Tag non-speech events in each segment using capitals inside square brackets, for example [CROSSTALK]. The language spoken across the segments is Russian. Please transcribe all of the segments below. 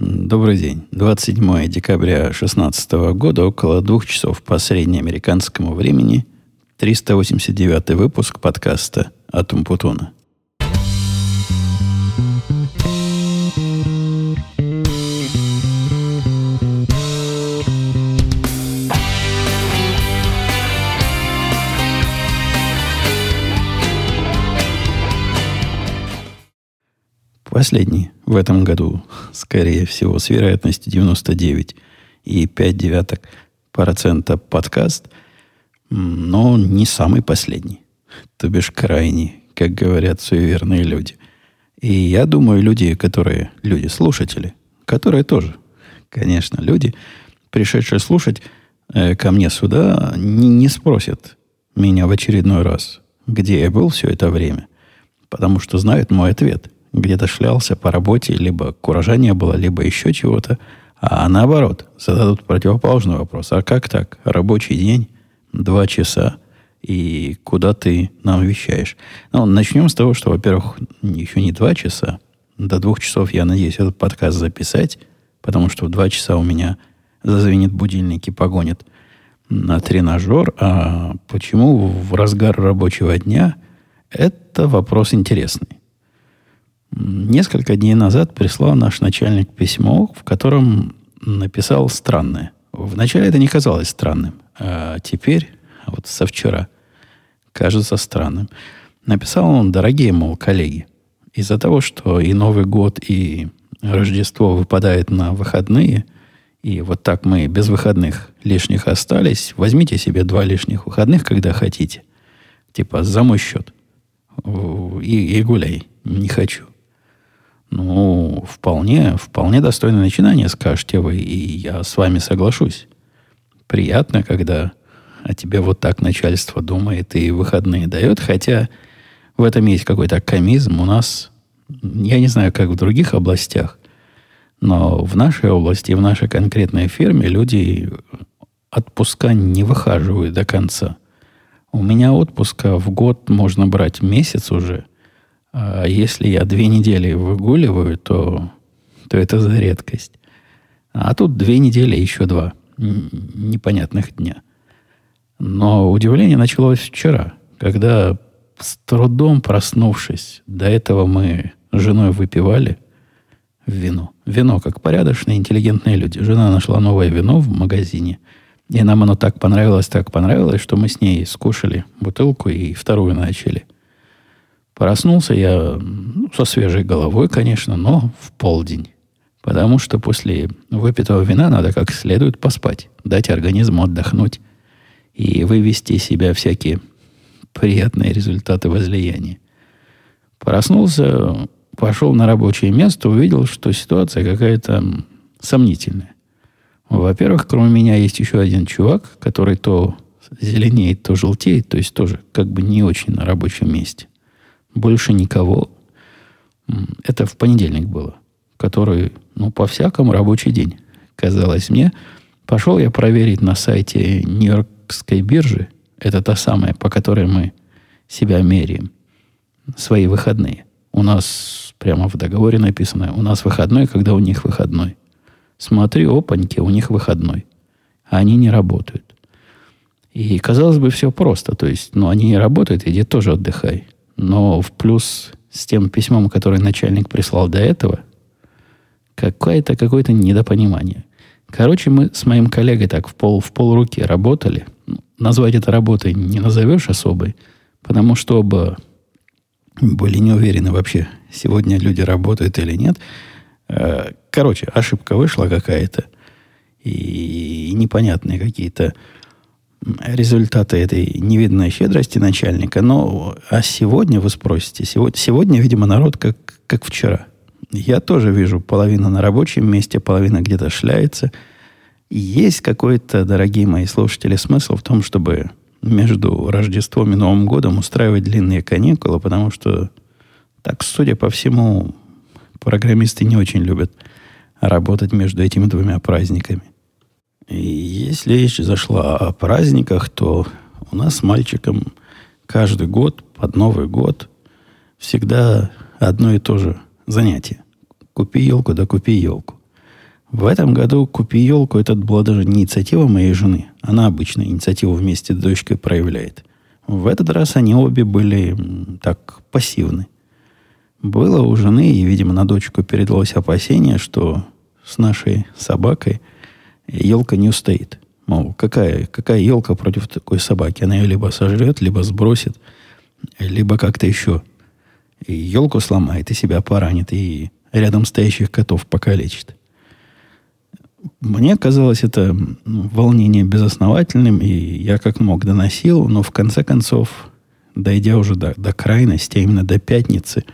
Добрый день. 27 декабря 2016 года, около двух часов по среднеамериканскому времени, 389 выпуск подкаста «Атум Путуна». Последний в этом году, скорее всего, с вероятностью 99 и 5 девяток процента подкаст, но не самый последний. То бишь крайний, как говорят суеверные люди. И я думаю, люди, которые, люди, слушатели, которые тоже, конечно, люди, пришедшие слушать э, ко мне сюда, не, не спросят меня в очередной раз, где я был все это время, потому что знают мой ответ – где-то шлялся по работе, либо куража не было, либо еще чего-то. А наоборот, зададут противоположный вопрос. А как так? Рабочий день, два часа, и куда ты нам вещаешь? Ну, начнем с того, что, во-первых, еще не два часа. До двух часов я надеюсь этот подкаст записать, потому что в два часа у меня зазвенит будильник и погонит на тренажер. А почему в разгар рабочего дня? Это вопрос интересный. Несколько дней назад прислал наш начальник письмо, в котором написал странное. Вначале это не казалось странным, а теперь, вот со вчера, кажется странным. Написал он, дорогие, мол, коллеги, из-за того, что и Новый год, и Рождество выпадает на выходные, и вот так мы без выходных лишних остались, возьмите себе два лишних выходных, когда хотите. Типа за мой счет. И, и гуляй. Не хочу. Ну, вполне, вполне достойное начинание, скажете вы, и я с вами соглашусь. Приятно, когда о тебе вот так начальство думает и выходные дает, хотя в этом есть какой-то комизм. У нас, я не знаю, как в других областях, но в нашей области, в нашей конкретной фирме люди отпуска не выхаживают до конца. У меня отпуска в год можно брать месяц уже, а если я две недели выгуливаю, то, то это за редкость. А тут две недели, еще два непонятных дня. Но удивление началось вчера, когда с трудом проснувшись, до этого мы с женой выпивали вино. Вино, как порядочные, интеллигентные люди. Жена нашла новое вино в магазине. И нам оно так понравилось, так понравилось, что мы с ней скушали бутылку и вторую начали. Проснулся я ну, со свежей головой, конечно, но в полдень. Потому что после выпитого вина надо как следует поспать, дать организму отдохнуть и вывести из себя всякие приятные результаты возлияния. Проснулся, пошел на рабочее место, увидел, что ситуация какая-то сомнительная. Во-первых, кроме меня есть еще один чувак, который то зеленеет, то желтеет, то есть тоже как бы не очень на рабочем месте больше никого. Это в понедельник было, который, ну, по-всякому рабочий день, казалось мне. Пошел я проверить на сайте Нью-Йоркской биржи, это та самая, по которой мы себя меряем, свои выходные. У нас прямо в договоре написано, у нас выходной, когда у них выходной. Смотрю, опаньки, у них выходной. А они не работают. И казалось бы, все просто. То есть, ну, они не работают, иди тоже отдыхай. Но в плюс с тем письмом, которое начальник прислал до этого, какое-то какое-то недопонимание. Короче, мы с моим коллегой так в пол, в пол руки работали. Ну, назвать это работой не назовешь особой, потому что оба были не уверены вообще, сегодня люди работают или нет. Э, короче, ошибка вышла какая-то. И непонятные какие-то результаты этой невиданной щедрости начальника. Но а сегодня, вы спросите, сегодня, сегодня видимо, народ как, как вчера. Я тоже вижу половина на рабочем месте, половина где-то шляется. есть какой-то, дорогие мои слушатели, смысл в том, чтобы между Рождеством и Новым годом устраивать длинные каникулы, потому что, так, судя по всему, программисты не очень любят работать между этими двумя праздниками. Если речь зашла о праздниках, то у нас с мальчиком каждый год, под Новый год, всегда одно и то же занятие. Купи елку, да купи елку. В этом году «Купи елку» это была даже не инициатива моей жены. Она обычно инициативу вместе с дочкой проявляет. В этот раз они обе были так пассивны. Было у жены, и, видимо, на дочку передалось опасение, что с нашей собакой елка не устоит. Мол, какая, какая елка против такой собаки? Она ее либо сожрет, либо сбросит, либо как-то еще и елку сломает, и себя поранит, и рядом стоящих котов покалечит. Мне казалось это волнение безосновательным, и я как мог доносил, но в конце концов, дойдя уже до, до крайности, а именно до пятницы,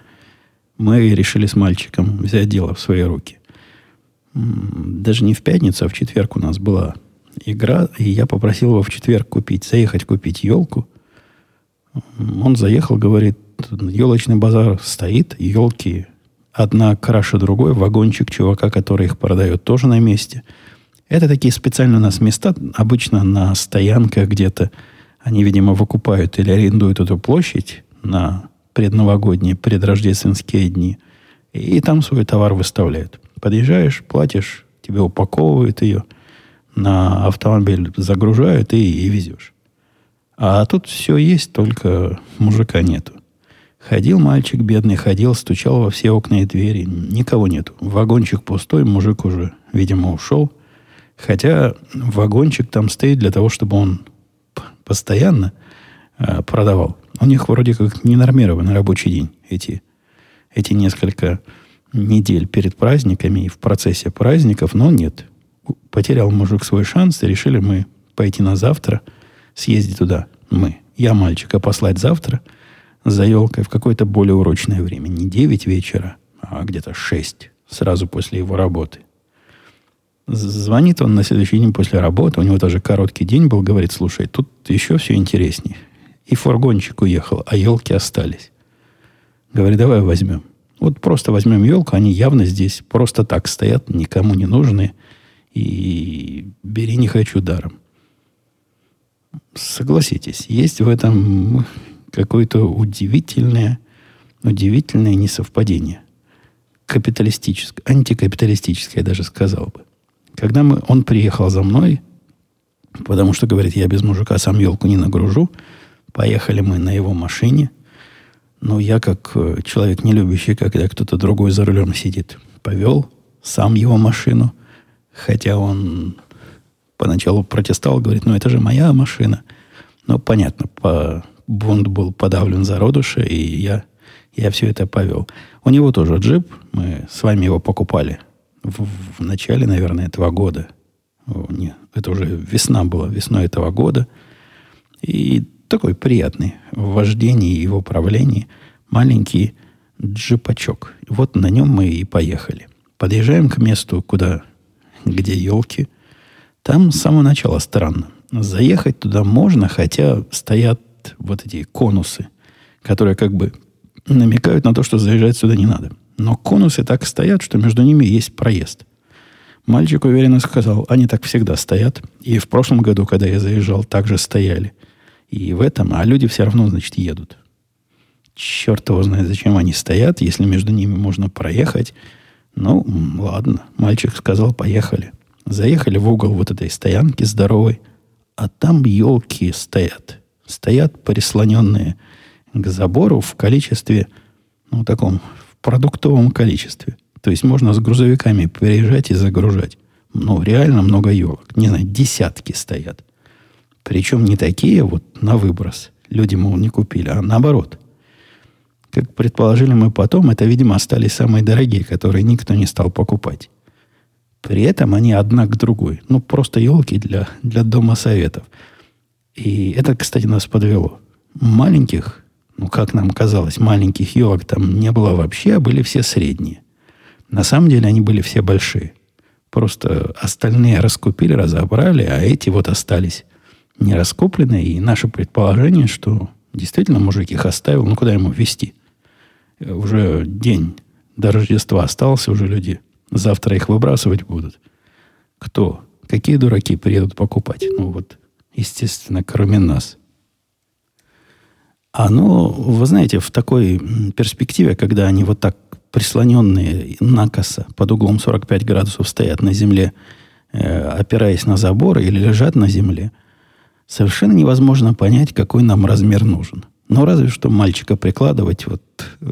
мы решили с мальчиком взять дело в свои руки. Даже не в пятницу, а в четверг у нас была игра, и я попросил его в четверг купить, заехать купить елку. Он заехал, говорит, елочный базар стоит, елки одна краше другой, вагончик чувака, который их продает, тоже на месте. Это такие специально у нас места, обычно на стоянках где-то. Они, видимо, выкупают или арендуют эту площадь на предновогодние, предрождественские дни. И там свой товар выставляют. Подъезжаешь, платишь, тебе упаковывают ее, на автомобиль загружают и, и везешь. А тут все есть, только мужика нету. Ходил мальчик бедный, ходил, стучал во все окна и двери. Никого нету. Вагончик пустой, мужик уже, видимо, ушел. Хотя вагончик там стоит для того, чтобы он постоянно э, продавал. У них вроде как ненормированный рабочий день эти, эти несколько недель перед праздниками и в процессе праздников, но нет. Потерял мужик свой шанс, и решили мы пойти на завтра, съездить туда. Мы. Я мальчика послать завтра – за елкой в какое-то более урочное время. Не 9 вечера, а где-то 6, сразу после его работы. Звонит он на следующий день после работы, у него тоже короткий день был, говорит, слушай, тут еще все интереснее. И фургончик уехал, а елки остались. Говорит, давай возьмем. Вот просто возьмем елку, они явно здесь просто так стоят, никому не нужны. И бери не хочу даром. Согласитесь, есть в этом какое-то удивительное, удивительное несовпадение. Капиталистическое, антикапиталистическое, я даже сказал бы. Когда мы, он приехал за мной, потому что, говорит, я без мужика сам елку не нагружу, поехали мы на его машине, но я, как э, человек, не любящий, когда кто-то другой за рулем сидит, повел сам его машину, хотя он поначалу протестовал, говорит, ну это же моя машина. Но понятно, по бунт был подавлен зародыше, и я, я все это повел. У него тоже джип, мы с вами его покупали в, в начале, наверное, этого года. О, нет, это уже весна была, весной этого года. И такой приятный в вождении и в управлении маленький джипачок. Вот на нем мы и поехали. Подъезжаем к месту, куда, где елки. Там с самого начала странно. Заехать туда можно, хотя стоят вот эти конусы, которые как бы намекают на то, что заезжать сюда не надо. Но конусы так стоят, что между ними есть проезд. Мальчик уверенно сказал, они так всегда стоят. И в прошлом году, когда я заезжал, также стояли. И в этом, а люди все равно, значит, едут. Черт его знает, зачем они стоят, если между ними можно проехать. Ну, ладно. Мальчик сказал, поехали. Заехали в угол вот этой стоянки здоровой, а там елки стоят стоят прислоненные к забору в количестве, ну, таком, в продуктовом количестве. То есть можно с грузовиками приезжать и загружать. Ну, реально много елок. Не знаю, десятки стоят. Причем не такие вот на выброс. Люди, мол, не купили, а наоборот. Как предположили мы потом, это, видимо, остались самые дорогие, которые никто не стал покупать. При этом они одна к другой. Ну, просто елки для, для дома советов. И это, кстати, нас подвело. Маленьких, ну, как нам казалось, маленьких елок там не было вообще, а были все средние. На самом деле они были все большие. Просто остальные раскупили, разобрали, а эти вот остались не раскупленные. И наше предположение, что действительно мужик их оставил, ну куда ему везти? Уже день до Рождества остался, уже люди завтра их выбрасывать будут. Кто? Какие дураки приедут покупать? Ну вот естественно, кроме нас. А ну, вы знаете, в такой перспективе, когда они вот так прислоненные накоса под углом 45 градусов стоят на земле, э, опираясь на забор или лежат на земле, совершенно невозможно понять, какой нам размер нужен. Но разве что мальчика прикладывать вот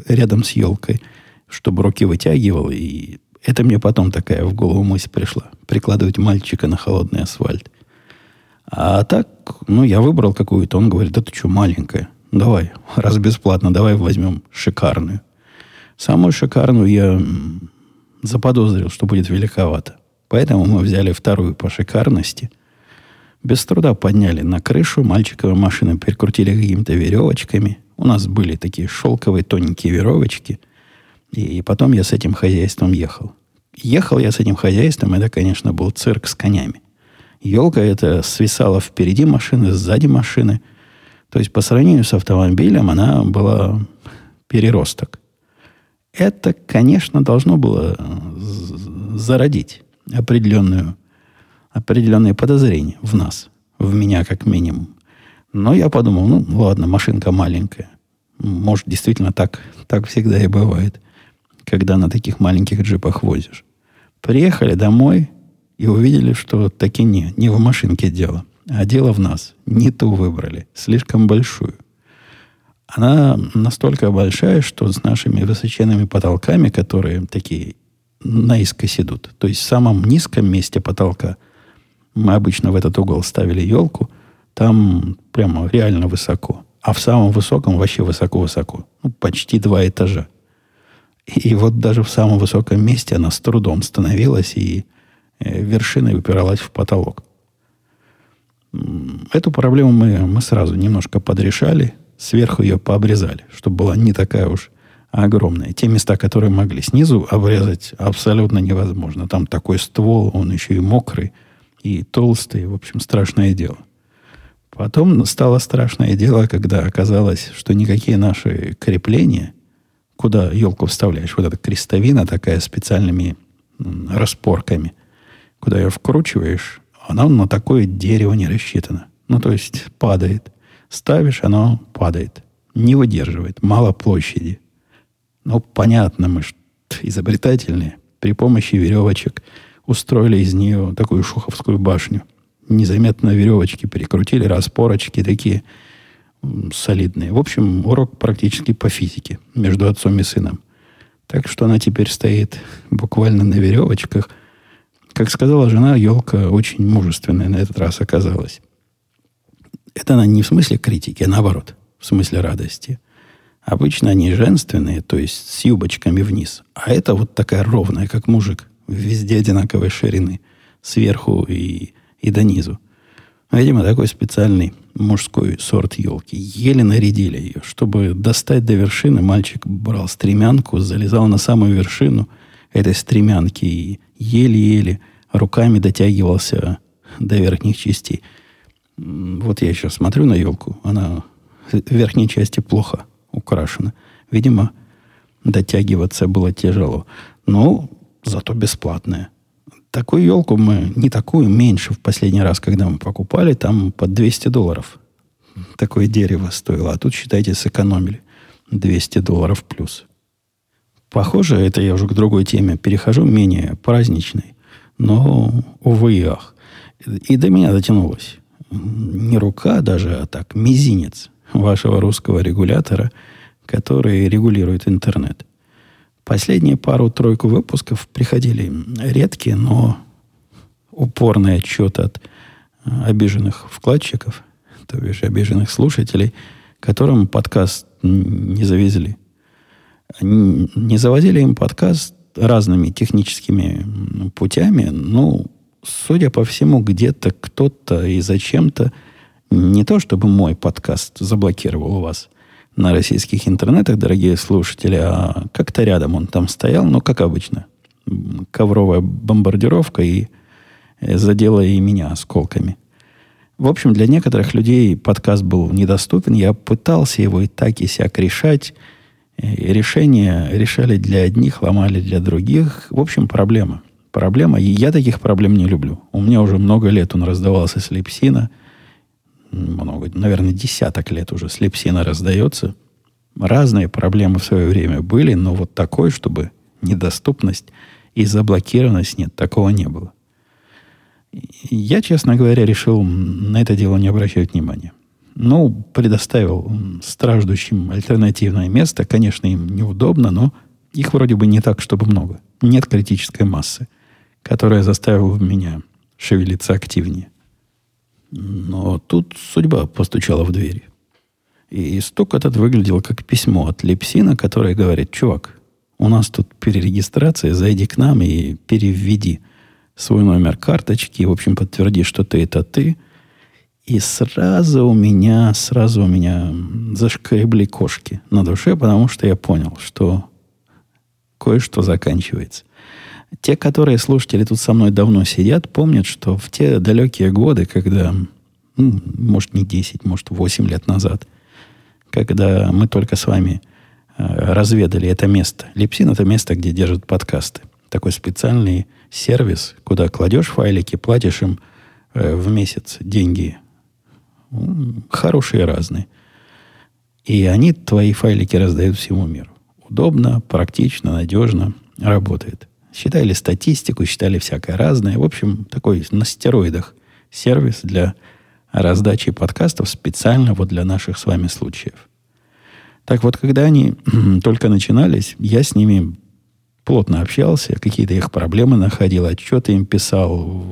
рядом с елкой, чтобы руки вытягивал. И это мне потом такая в голову мысль пришла. Прикладывать мальчика на холодный асфальт. А так, ну, я выбрал какую-то. Он говорит, это что, маленькая? Давай, раз бесплатно, давай возьмем шикарную. Самую шикарную я заподозрил, что будет великовато. Поэтому мы взяли вторую по шикарности. Без труда подняли на крышу, мальчиковые машины перекрутили какими-то веревочками. У нас были такие шелковые тоненькие веревочки. И потом я с этим хозяйством ехал. Ехал я с этим хозяйством, это, конечно, был цирк с конями. Елка это свисала впереди машины, сзади машины. То есть по сравнению с автомобилем она была переросток. Это, конечно, должно было зародить определенную, определенные подозрения в нас, в меня как минимум. Но я подумал, ну ладно, машинка маленькая. Может, действительно так, так всегда и бывает, когда на таких маленьких джипах возишь. Приехали домой и увидели, что таки не, не в машинке дело, а дело в нас. Не ту выбрали, слишком большую. Она настолько большая, что с нашими высоченными потолками, которые такие наискось идут, то есть в самом низком месте потолка, мы обычно в этот угол ставили елку, там прямо реально высоко. А в самом высоком вообще высоко-высоко. Ну, почти два этажа. И вот даже в самом высоком месте она с трудом становилась и э, вершиной упиралась в потолок. Эту проблему мы, мы сразу немножко подрешали – сверху ее пообрезали, чтобы была не такая уж огромная. Те места, которые могли снизу обрезать, абсолютно невозможно. Там такой ствол, он еще и мокрый, и толстый. В общем, страшное дело. Потом стало страшное дело, когда оказалось, что никакие наши крепления, куда елку вставляешь, вот эта крестовина такая специальными распорками, куда ее вкручиваешь, она на такое дерево не рассчитана. Ну, то есть падает. Ставишь, оно падает. Не выдерживает. Мало площади. Ну, понятно, мы изобретательные. При помощи веревочек устроили из нее такую шуховскую башню. Незаметно веревочки перекрутили, распорочки такие солидные. В общем, урок практически по физике между отцом и сыном. Так что она теперь стоит буквально на веревочках. Как сказала жена, елка очень мужественная на этот раз оказалась. Это она не в смысле критики, а наоборот, в смысле радости. Обычно они женственные, то есть с юбочками вниз. А это вот такая ровная, как мужик, везде одинаковой ширины, сверху и, и до низу. Видимо, такой специальный мужской сорт елки. Еле нарядили ее. Чтобы достать до вершины, мальчик брал стремянку, залезал на самую вершину этой стремянки и еле-еле руками дотягивался до верхних частей. Вот я сейчас смотрю на елку, она в верхней части плохо украшена. Видимо, дотягиваться было тяжело. Но зато бесплатная. Такую елку мы, не такую, меньше в последний раз, когда мы покупали, там под 200 долларов. Такое дерево стоило. А тут, считайте, сэкономили 200 долларов плюс. Похоже, это я уже к другой теме перехожу, менее праздничной. Но, увы и ах. И до меня дотянулось не рука даже, а так, мизинец вашего русского регулятора, который регулирует интернет. Последние пару-тройку выпусков приходили редкие, но упорные отчеты от обиженных вкладчиков, то бишь обиженных слушателей, которым подкаст не завезли. Не завозили им подкаст разными техническими путями, ну, судя по всему, где-то кто-то и зачем-то не то чтобы мой подкаст заблокировал у вас на российских интернетах, дорогие слушатели, а как-то рядом он там стоял, но как обычно. Ковровая бомбардировка и э, задела и меня осколками. В общем, для некоторых людей подкаст был недоступен. Я пытался его и так, и сяк решать. И решения решали для одних, ломали для других. В общем, проблема проблема. И я таких проблем не люблю. У меня уже много лет он раздавался с Лепсина. Много, наверное, десяток лет уже с Лепсина раздается. Разные проблемы в свое время были, но вот такой, чтобы недоступность и заблокированность. Нет, такого не было. Я, честно говоря, решил на это дело не обращать внимания. Ну, предоставил страждущим альтернативное место. Конечно, им неудобно, но их вроде бы не так, чтобы много. Нет критической массы, которая заставила меня шевелиться активнее. Но тут судьба постучала в двери. И стук этот выглядел как письмо от Лепсина, которое говорит, чувак, у нас тут перерегистрация, зайди к нам и переведи свой номер карточки, в общем, подтверди, что ты это ты. И сразу у меня, сразу у меня зашкребли кошки на душе, потому что я понял, что кое-что заканчивается. Те, которые слушатели тут со мной давно сидят, помнят, что в те далекие годы, когда, ну, может, не 10, может, 8 лет назад, когда мы только с вами э, разведали это место. Липсин – это место, где держат подкасты. Такой специальный сервис, куда кладешь файлики, платишь им э, в месяц деньги. Хорошие разные. И они твои файлики раздают всему миру. Удобно, практично, надежно работает. Считали статистику, считали всякое разное. В общем, такой на стероидах сервис для раздачи подкастов специально вот для наших с вами случаев. Так вот, когда они [CLEARS THROAT] только начинались, я с ними плотно общался, какие-то их проблемы находил, отчеты им писал,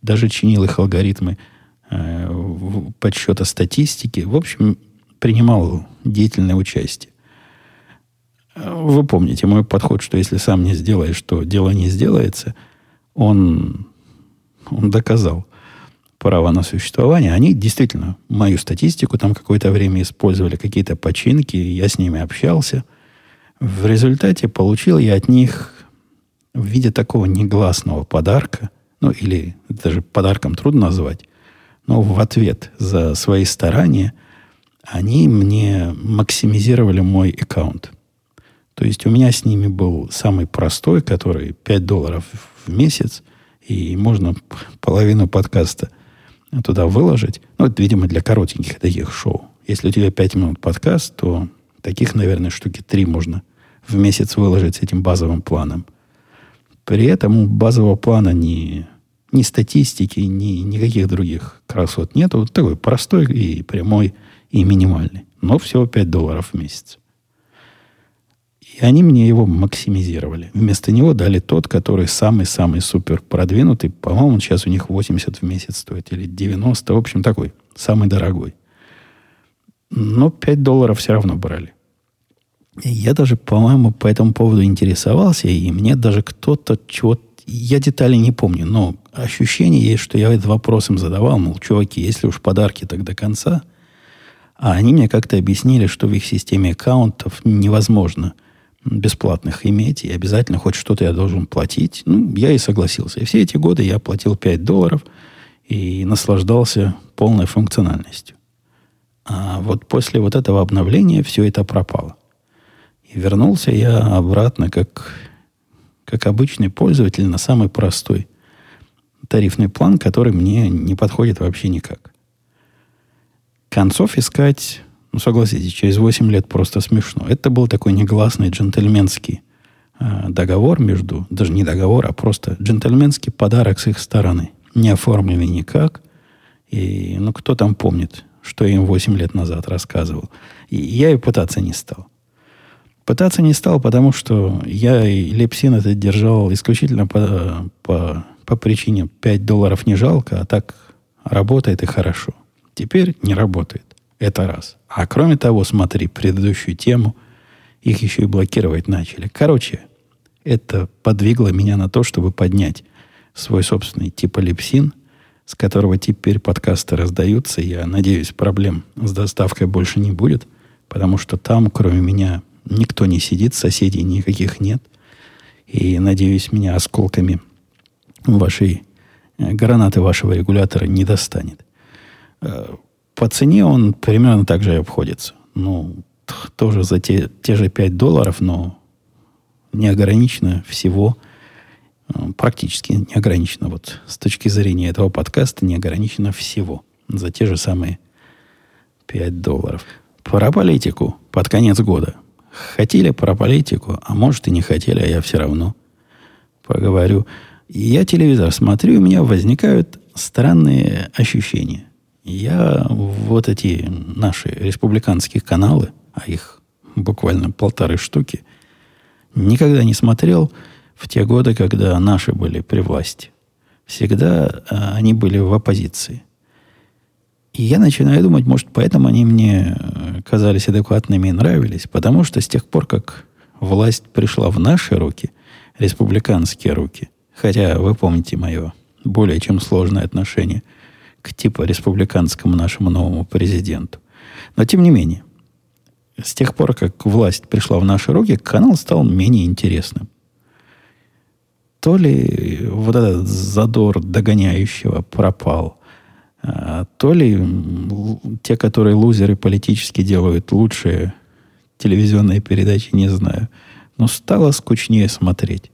даже чинил их алгоритмы э, подсчета статистики. В общем, принимал деятельное участие. Вы помните мой подход, что если сам не сделаешь, то дело не сделается. Он, он доказал право на существование. Они действительно мою статистику там какое-то время использовали, какие-то починки, я с ними общался. В результате получил я от них в виде такого негласного подарка, ну или даже подарком трудно назвать, но в ответ за свои старания они мне максимизировали мой аккаунт. То есть у меня с ними был самый простой, который 5 долларов в месяц, и можно половину подкаста туда выложить. Ну, это, видимо, для коротеньких таких шоу. Если у тебя 5 минут подкаст, то таких, наверное, штуки 3 можно в месяц выложить с этим базовым планом. При этом у базового плана ни, ни статистики, ни никаких других красот нету. Вот такой простой и прямой, и минимальный. Но всего 5 долларов в месяц. И они мне его максимизировали. Вместо него дали тот, который самый-самый супер продвинутый. По-моему, сейчас у них 80 в месяц стоит или 90. В общем, такой, самый дорогой. Но 5 долларов все равно брали. И я даже, по-моему, по этому поводу интересовался, и мне даже кто-то чего Я детали не помню, но ощущение есть, что я этот вопрос им задавал, мол, чуваки, если уж подарки, так до конца. А они мне как-то объяснили, что в их системе аккаунтов невозможно – бесплатных иметь, и обязательно хоть что-то я должен платить. Ну, я и согласился. И все эти годы я платил 5 долларов и наслаждался полной функциональностью. А вот после вот этого обновления все это пропало. И вернулся я обратно как, как обычный пользователь на самый простой тарифный план, который мне не подходит вообще никак. Концов искать ну, согласитесь, через 8 лет просто смешно. Это был такой негласный джентльменский э, договор между, даже не договор, а просто джентльменский подарок с их стороны. Не оформленный никак. И, ну, кто там помнит, что я им 8 лет назад рассказывал. И я и пытаться не стал. Пытаться не стал, потому что я и Лепсин это держал исключительно по, по, по причине 5 долларов не жалко, а так работает и хорошо. Теперь не работает. Это раз. А кроме того, смотри, предыдущую тему, их еще и блокировать начали. Короче, это подвигло меня на то, чтобы поднять свой собственный типа липсин, с которого теперь подкасты раздаются. Я надеюсь, проблем с доставкой больше не будет, потому что там, кроме меня, никто не сидит, соседей никаких нет. И, надеюсь, меня осколками вашей э, гранаты вашего регулятора не достанет. По цене он примерно так же и обходится. Ну, тоже за те, те же 5 долларов, но не ограничено всего, э, практически не ограничено. Вот с точки зрения этого подкаста не ограничено всего за те же самые 5 долларов. Про политику под конец года хотели про политику, а может и не хотели, а я все равно поговорю. Я телевизор смотрю, и у меня возникают странные ощущения. Я вот эти наши республиканские каналы, а их буквально полторы штуки, никогда не смотрел в те годы, когда наши были при власти. Всегда а, они были в оппозиции. И я начинаю думать, может, поэтому они мне казались адекватными и нравились, потому что с тех пор, как власть пришла в наши руки, республиканские руки, хотя вы помните мое более чем сложное отношение к типа республиканскому нашему новому президенту. Но тем не менее, с тех пор, как власть пришла в наши руки, канал стал менее интересным. То ли вот этот задор догоняющего пропал, а, то ли те, которые лузеры политически делают лучшие телевизионные передачи, не знаю. Но стало скучнее смотреть.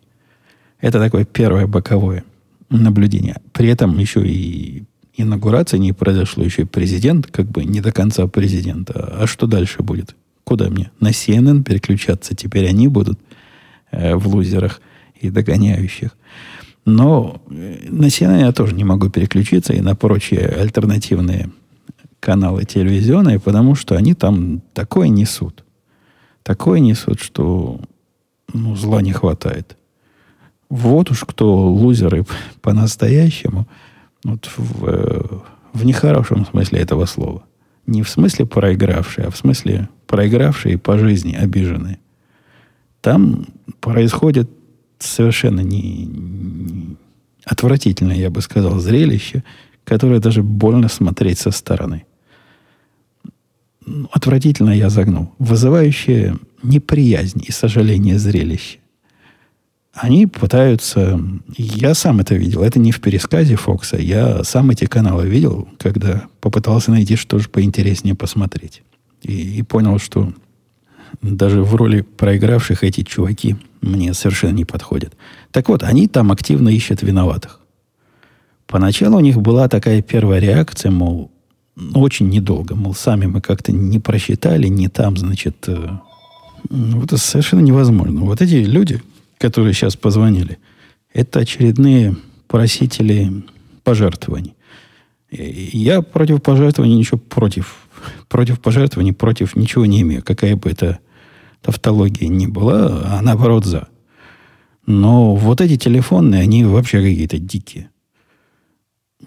Это такое первое боковое наблюдение. При этом еще и инаугурация не произошло, еще и президент, как бы не до конца президент. А, а что дальше будет? Куда мне? На CNN переключаться? Теперь они будут э, в лузерах и догоняющих. Но э, на CNN я тоже не могу переключиться и на прочие альтернативные каналы телевизионные, потому что они там такое несут. Такое несут, что ну, зла не хватает. Вот уж кто лузеры [LAUGHS] по-настоящему, вот в, э, в нехорошем смысле этого слова. Не в смысле проигравшие, а в смысле проигравшие по жизни, обиженные. Там происходит совершенно не, не отвратительное, я бы сказал, зрелище, которое даже больно смотреть со стороны. Отвратительно я загнул. Вызывающее неприязнь и сожаление зрелище. Они пытаются... Я сам это видел. Это не в пересказе Фокса. Я сам эти каналы видел, когда попытался найти что же поинтереснее посмотреть. И, и понял, что даже в роли проигравших эти чуваки мне совершенно не подходят. Так вот, они там активно ищут виноватых. Поначалу у них была такая первая реакция, мол, ну, очень недолго, мол, сами мы как-то не просчитали, не там, значит, э, ну, это совершенно невозможно. Вот эти люди, которые сейчас позвонили, это очередные просители пожертвований. Я против пожертвований ничего против. Против пожертвований, против ничего не имею. Какая бы это тавтология ни была, а наоборот за. Но вот эти телефонные, они вообще какие-то дикие.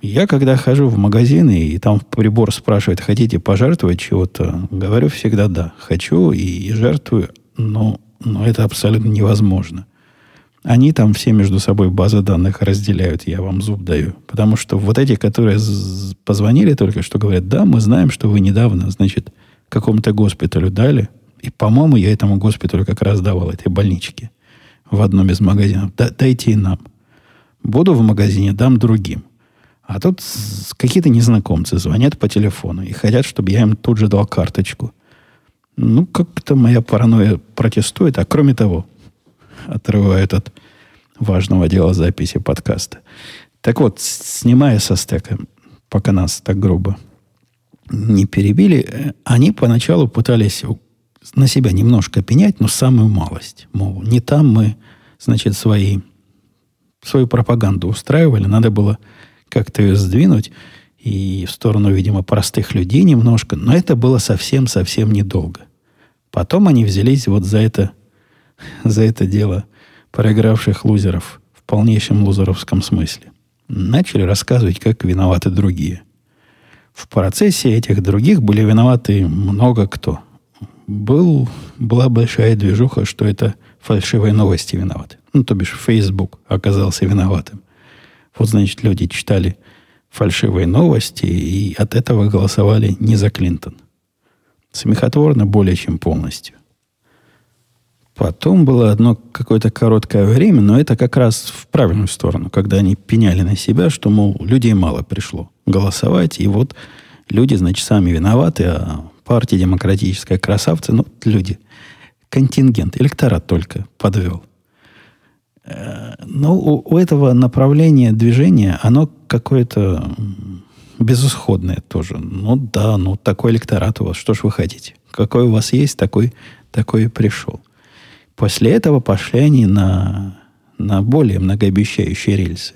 Я, когда хожу в магазины, и там прибор спрашивает, хотите пожертвовать чего-то, говорю всегда да, хочу и, и жертвую, но, но это абсолютно невозможно. Они там все между собой базы данных разделяют, я вам зуб даю. Потому что вот эти, которые позвонили только что, говорят, да, мы знаем, что вы недавно, значит, какому-то госпиталю дали, и, по-моему, я этому госпиталю как раз давал этой больничке в одном из магазинов. Да, дайте и нам. Буду в магазине, дам другим. А тут какие-то незнакомцы звонят по телефону и хотят, чтобы я им тут же дал карточку. Ну, как-то моя паранойя протестует. А кроме того, отрывает от важного дела записи подкаста. Так вот, снимая со стека, пока нас так грубо не перебили, э, они поначалу пытались на себя немножко пенять, но самую малость. Мол, не там мы, значит, свои, свою пропаганду устраивали, надо было как-то ее сдвинуть и в сторону, видимо, простых людей немножко, но это было совсем-совсем недолго. Потом они взялись вот за это, за это дело проигравших лузеров в полнейшем лузеровском смысле. Начали рассказывать, как виноваты другие. В процессе этих других были виноваты много кто – был, была большая движуха, что это фальшивые новости виноваты. Ну, то бишь, Facebook оказался виноватым. Вот, значит, люди читали фальшивые новости и от этого голосовали не за Клинтон. Смехотворно более чем полностью. Потом было одно какое-то короткое время, но это как раз в правильную сторону, когда они пеняли на себя, что, мол, людей мало пришло голосовать, и вот люди, значит, сами виноваты, а партия демократическая, красавцы, ну, люди, контингент, электорат только подвел. Э, но у, у этого направления движения, оно какое-то безысходное тоже. Ну да, ну такой электорат у вас, что ж вы хотите? Какой у вас есть, такой, такой и пришел. После этого пошли они на, на более многообещающие рельсы.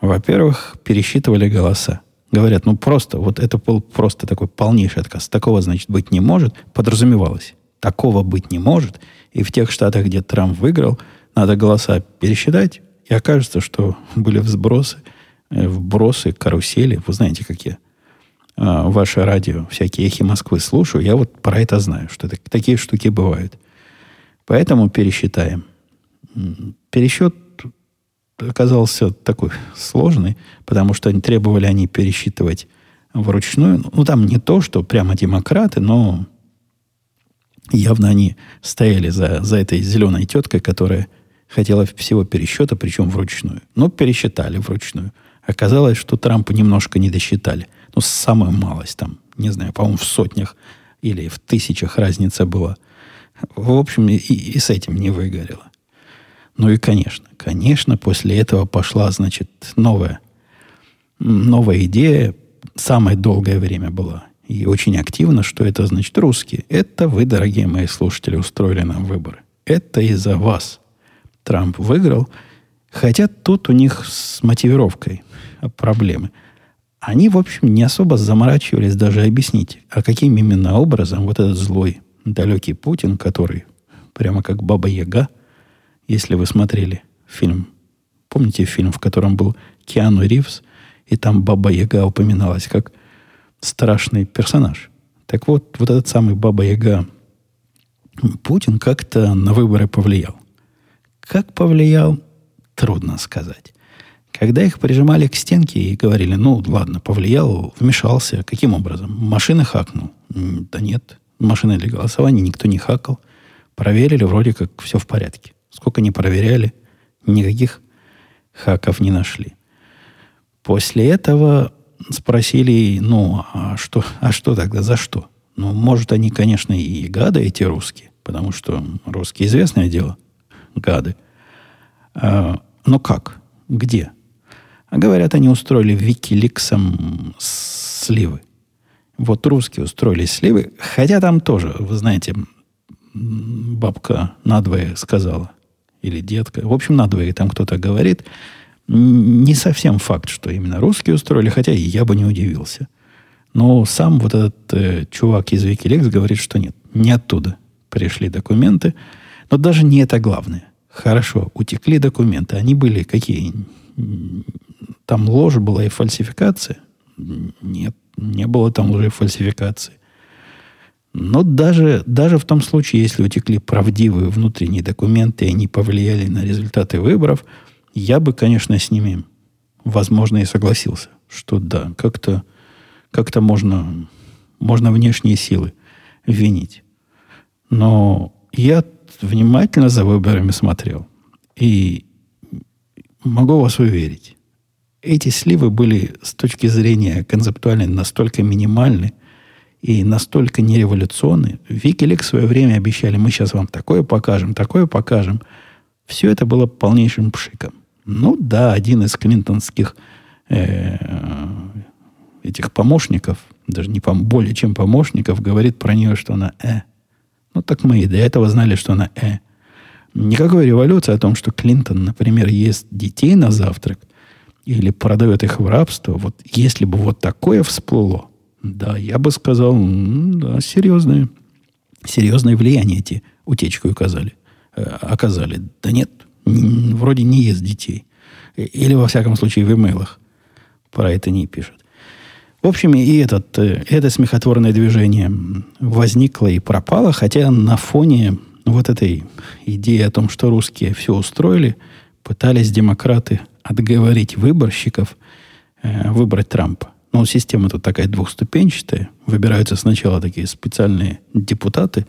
Во-первых, пересчитывали голоса. Говорят, ну просто, вот это был просто такой полнейший отказ. Такого, значит, быть не может. Подразумевалось. Такого быть не может. И в тех штатах, где Трамп выиграл, надо голоса пересчитать. И окажется, что были взбросы, э, вбросы, карусели. Вы знаете, какие а, ваше радио, всякие эхи Москвы слушаю. Я вот про это знаю, что это, такие штуки бывают. Поэтому пересчитаем. Пересчет оказался такой сложный, потому что они требовали они пересчитывать вручную. Ну, там не то, что прямо демократы, но явно они стояли за, за этой зеленой теткой, которая хотела всего пересчета, причем вручную. Но пересчитали вручную. Оказалось, что Трампа немножко не досчитали. Ну, самая малость там, не знаю, по-моему, в сотнях или в тысячах разница была. В общем, и, и с этим не выгорело. Ну и, конечно, конечно, после этого пошла, значит, новая, новая идея. Самое долгое время была. И очень активно, что это значит русские. Это вы, дорогие мои слушатели, устроили нам выборы. Это из-за вас. Трамп выиграл. Хотя тут у них с мотивировкой проблемы. Они, в общем, не особо заморачивались даже объяснить, а каким именно образом вот этот злой далекий Путин, который прямо как Баба Яга – если вы смотрели фильм, помните фильм, в котором был Киану Ривз, и там Баба Яга упоминалась как страшный персонаж. Так вот, вот этот самый Баба Яга Путин как-то на выборы повлиял. Как повлиял, трудно сказать. Когда их прижимали к стенке и говорили, ну, ладно, повлиял, вмешался, каким образом? Машины хакнул. Да нет, машины для голосования никто не хакал. Проверили, вроде как все в порядке. Сколько не проверяли, никаких хаков не нашли. После этого спросили, ну, а что, а что тогда, за что? Ну, может, они, конечно, и гады эти русские, потому что русские известное дело, гады. А, но как? Где? А говорят, они устроили Викиликсом сливы. Вот русские устроили сливы, хотя там тоже, вы знаете, бабка надвое сказала или детка. В общем, надвое там кто-то говорит. Не совсем факт, что именно русские устроили, хотя я бы не удивился. Но сам вот этот э, чувак из Wikileaks говорит, что нет, не оттуда пришли документы. Но даже не это главное. Хорошо, утекли документы. Они были какие? Там ложь была и фальсификация? Нет, не было там и фальсификации. Но даже, даже в том случае, если утекли правдивые внутренние документы, и они повлияли на результаты выборов, я бы, конечно, с ними, возможно, и согласился, что да, как-то как можно, можно внешние силы винить. Но я внимательно за выборами смотрел. И могу вас уверить, эти сливы были с точки зрения концептуальной настолько минимальны, и настолько нереволюционны. Викилик в свое время обещали, мы сейчас вам такое покажем, такое покажем. Все это было полнейшим пшиком. Ну да, один из клинтонских э, этих помощников, даже не пом- более чем помощников, говорит про нее, что она э. Ну так мы и до этого знали, что она э. Никакой революции о том, что Клинтон, например, ест детей на завтрак или продает их в рабство, вот если бы вот такое всплыло, да, я бы сказал, да, серьезное, серьезное влияние эти утечку оказали. Э, оказали. Да нет, вроде не ест детей. Или, во всяком случае, в имейлах про это не пишут. В общем, и этот, э, это смехотворное движение возникло и пропало, хотя на фоне вот этой идеи о том, что русские все устроили, пытались демократы отговорить выборщиков э, выбрать Трампа. Но ну, система тут такая двухступенчатая. Выбираются сначала такие специальные депутаты,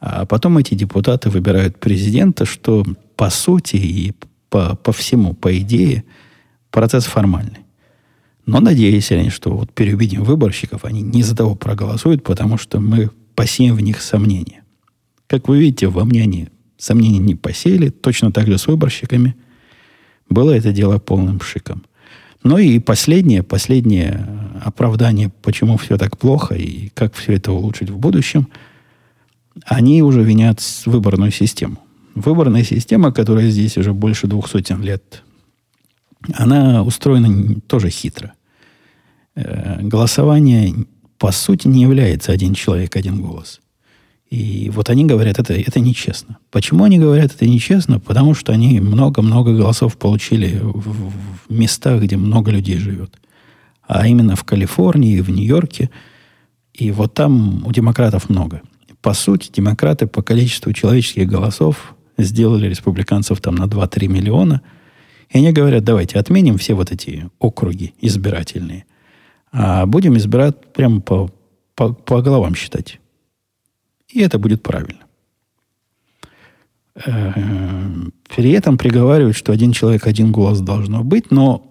а потом эти депутаты выбирают президента, что по сути и по, по всему, по идее, процесс формальный. Но надеюсь они, что вот переубедим выборщиков, они не за того проголосуют, потому что мы посеем в них сомнения. Как вы видите, во мне они сомнений не посеяли, точно так же с выборщиками. Было это дело полным шиком. Ну и последнее, последнее оправдание, почему все так плохо и как все это улучшить в будущем, они уже винят выборную систему. Выборная система, которая здесь уже больше двух сотен лет, она устроена тоже хитро. Э, голосование, по сути, не является один человек, один голос. И вот они говорят, это, это нечестно. Почему они говорят, это нечестно? Потому что они много-много голосов получили в, в местах, где много людей живет. А именно в Калифорнии, в Нью-Йорке. И вот там у демократов много. По сути, демократы по количеству человеческих голосов сделали республиканцев там на 2-3 миллиона. И они говорят, давайте отменим все вот эти округи избирательные. А будем избирать прямо по, по, по головам считать. И это будет правильно. Э, при этом приговаривают, что один человек, один голос должно быть, но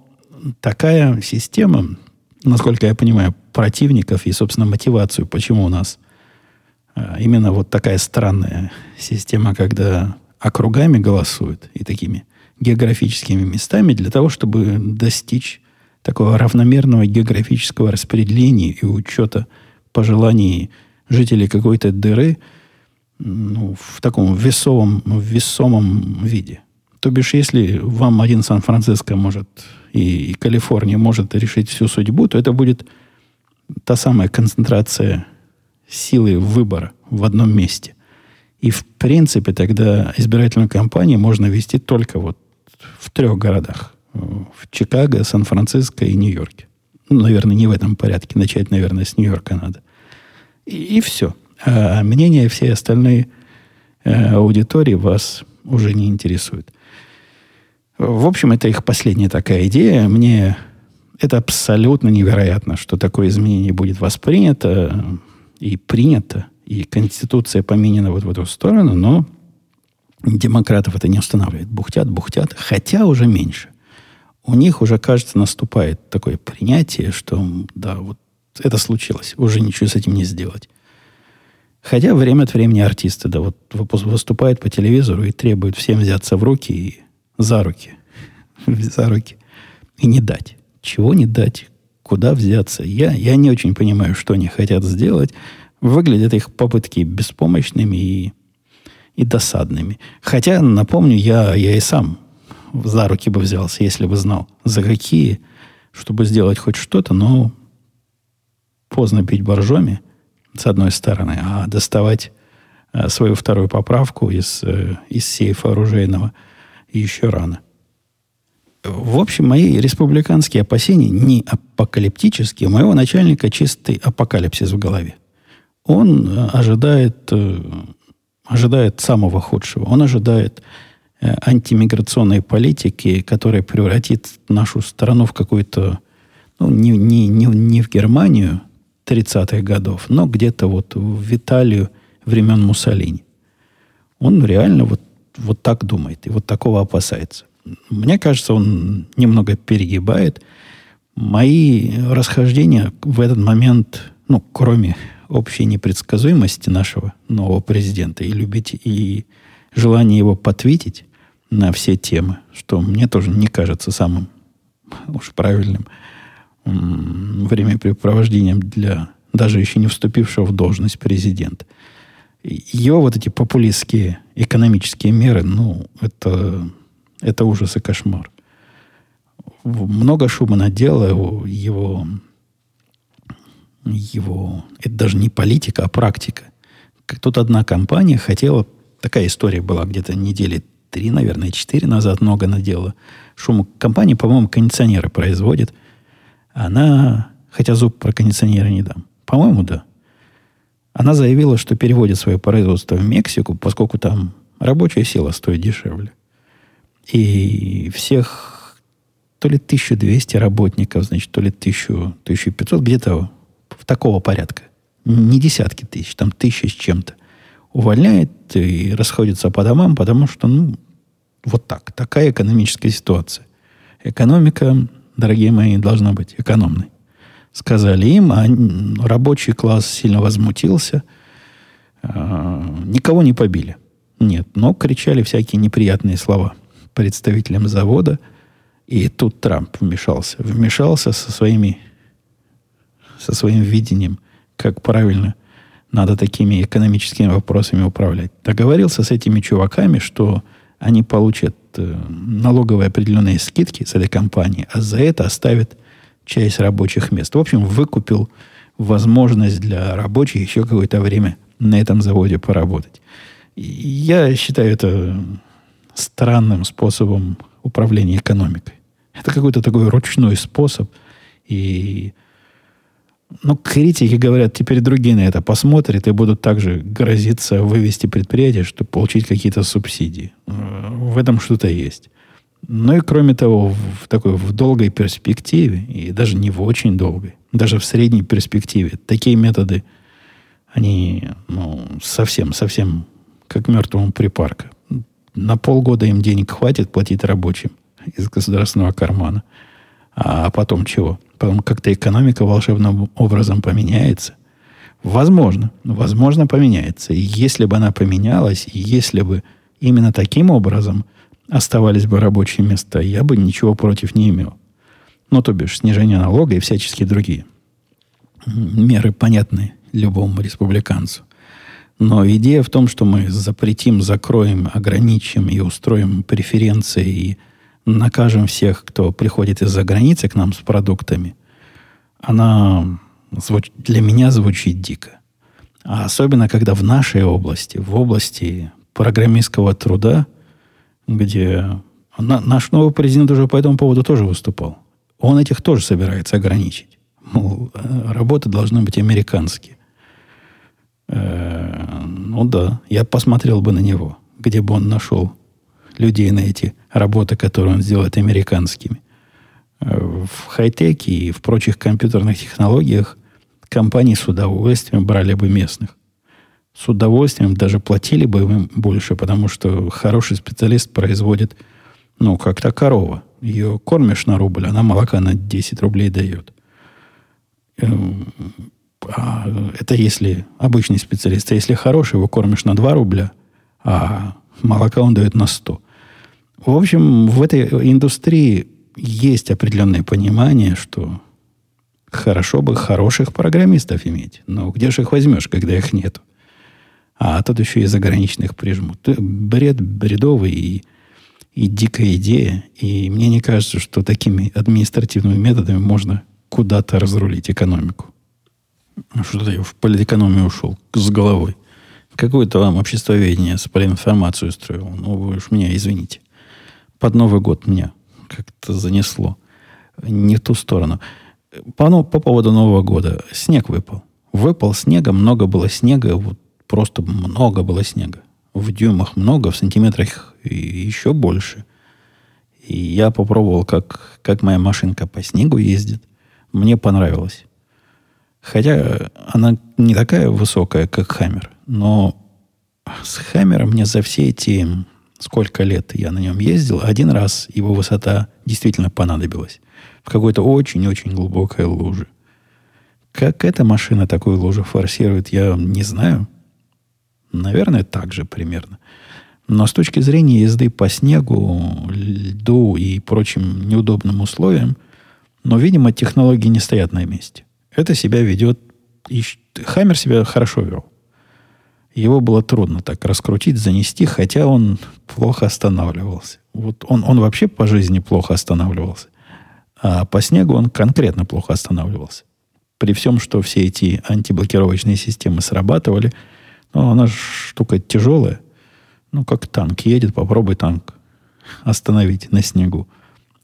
такая система, насколько я понимаю, противников и, собственно, мотивацию, почему у нас э, именно вот такая странная система, когда округами голосуют и такими географическими местами для того, чтобы достичь такого равномерного географического распределения и учета пожеланий жителей какой-то дыры ну, в таком весовом, весомом виде. То бишь, если вам один Сан-Франциско может и, и Калифорния может решить всю судьбу, то это будет та самая концентрация силы выбора в одном месте. И в принципе тогда избирательную кампанию можно вести только вот в трех городах. В Чикаго, Сан-Франциско и Нью-Йорке. Ну, наверное, не в этом порядке. Начать, наверное, с Нью-Йорка надо. И, и все. А мнение всей остальной э, аудитории вас уже не интересует. В общем, это их последняя такая идея. Мне это абсолютно невероятно, что такое изменение будет воспринято и принято, и Конституция поменена вот в эту сторону, но демократов это не устанавливает. Бухтят, бухтят, хотя уже меньше. У них уже, кажется, наступает такое принятие, что да, вот это случилось. Уже ничего с этим не сделать. Хотя время от времени артисты, да, вот выступают по телевизору и требуют всем взяться в руки и за руки. [LAUGHS] за руки. И не дать. Чего не дать? Куда взяться? Я, я не очень понимаю, что они хотят сделать. Выглядят их попытки беспомощными и, и досадными. Хотя, напомню, я, я и сам за руки бы взялся, если бы знал, за какие, чтобы сделать хоть что-то, но поздно пить боржоми, с одной стороны, а доставать а, свою вторую поправку из, э, из сейфа оружейного еще рано. В общем, мои республиканские опасения не апокалиптические. У моего начальника чистый апокалипсис в голове. Он э, ожидает, э, ожидает самого худшего. Он ожидает антимиграционной политики, которая превратит нашу страну в какую-то, ну, не, не, не, не в Германию, 30-х годов, но где-то вот в Италию времен Муссолини. Он реально вот, вот так думает и вот такого опасается. Мне кажется, он немного перегибает. Мои расхождения в этот момент, ну, кроме общей непредсказуемости нашего нового президента и любить, и желания его потвитить на все темы, что мне тоже не кажется самым уж правильным – времяпрепровождением для даже еще не вступившего в должность президента. Его вот эти популистские экономические меры, ну, это, это ужас и кошмар. Много шума наделал его, его, это даже не политика, а практика. Тут одна компания хотела, такая история была где-то недели три, наверное, четыре назад много надела. Шум компания, по-моему, кондиционеры производит – она, хотя зуб про кондиционеры не дам, по-моему, да. Она заявила, что переводит свое производство в Мексику, поскольку там рабочая сила стоит дешевле. И всех то ли 1200 работников, значит, то ли 1000, 1500, где-то в такого порядка. Не десятки тысяч, там тысячи с чем-то. Увольняет и расходится по домам, потому что, ну, вот так. Такая экономическая ситуация. Экономика дорогие мои, должна быть экономной. Сказали им, а рабочий класс сильно возмутился. А, никого не побили. Нет, но кричали всякие неприятные слова представителям завода. И тут Трамп вмешался. Вмешался со своими со своим видением, как правильно надо такими экономическими вопросами управлять. Договорился с этими чуваками, что они получат налоговые определенные скидки с этой компании, а за это оставят часть рабочих мест. В общем, выкупил возможность для рабочих еще какое-то время на этом заводе поработать. Я считаю это странным способом управления экономикой. Это какой-то такой ручной способ. И ну, критики говорят, теперь другие на это посмотрят и будут также грозиться вывести предприятие, чтобы получить какие-то субсидии. В этом что-то есть. Ну и кроме того, в такой в долгой перспективе, и даже не в очень долгой, даже в средней перспективе, такие методы, они ну, совсем, совсем как мертвому припарка. На полгода им денег хватит платить рабочим из государственного кармана. А потом чего? Потом как-то экономика волшебным образом поменяется. Возможно, возможно поменяется. И если бы она поменялась, если бы именно таким образом оставались бы рабочие места, я бы ничего против не имел. Ну, то бишь, снижение налога и всяческие другие меры понятны любому республиканцу. Но идея в том, что мы запретим, закроем, ограничим и устроим преференции и накажем всех, кто приходит из-за границы к нам с продуктами, она звуч... для меня звучит дико. А особенно, когда в нашей области, в области программистского труда, где на, наш новый президент уже по этому поводу тоже выступал. Он этих тоже собирается ограничить. Мол, э, работы должны быть американские. Э, ну да, я посмотрел бы на него, где бы он нашел людей на эти работы, которые он сделает американскими. Э, в хай-теке и в прочих компьютерных технологиях компании с удовольствием брали бы местных. С удовольствием даже платили бы им больше, потому что хороший специалист производит, ну, как-то корова. Ее кормишь на рубль, она молока на 10 рублей дает. Эм, а это если обычный специалист. А если хороший, его кормишь на 2 рубля, а молока он дает на 100. В общем, в этой индустрии есть определенное понимание, что хорошо бы хороших программистов иметь. Но где же их возьмешь, когда их нет? А тут еще и заграничных прижмут. Бред бредовый и, и дикая идея. И мне не кажется, что такими административными методами можно куда-то разрулить экономику. Что-то я в политэкономию ушел с головой. Какое-то вам обществоведение с информацию устроил. Ну, вы уж меня извините под Новый год меня как-то занесло не в ту сторону. По, ну, по поводу Нового года. Снег выпал. Выпал снега, много было снега, вот просто много было снега. В дюймах много, в сантиметрах еще больше. И я попробовал, как, как моя машинка по снегу ездит. Мне понравилось. Хотя она не такая высокая, как Хаммер. Но с Хаммером мне за все эти сколько лет я на нем ездил, один раз его высота действительно понадобилась. В какой-то очень-очень глубокой луже. Как эта машина такую лужу форсирует, я не знаю. Наверное, так же примерно. Но с точки зрения езды по снегу, льду и прочим неудобным условиям, но, видимо, технологии не стоят на месте. Это себя ведет... И Хаммер себя хорошо вел. Его было трудно так раскрутить, занести, хотя он плохо останавливался. Вот он, он вообще по жизни плохо останавливался. А по снегу он конкретно плохо останавливался. При всем, что все эти антиблокировочные системы срабатывали, но она же штука тяжелая. Ну, как танк едет, попробуй танк остановить на снегу.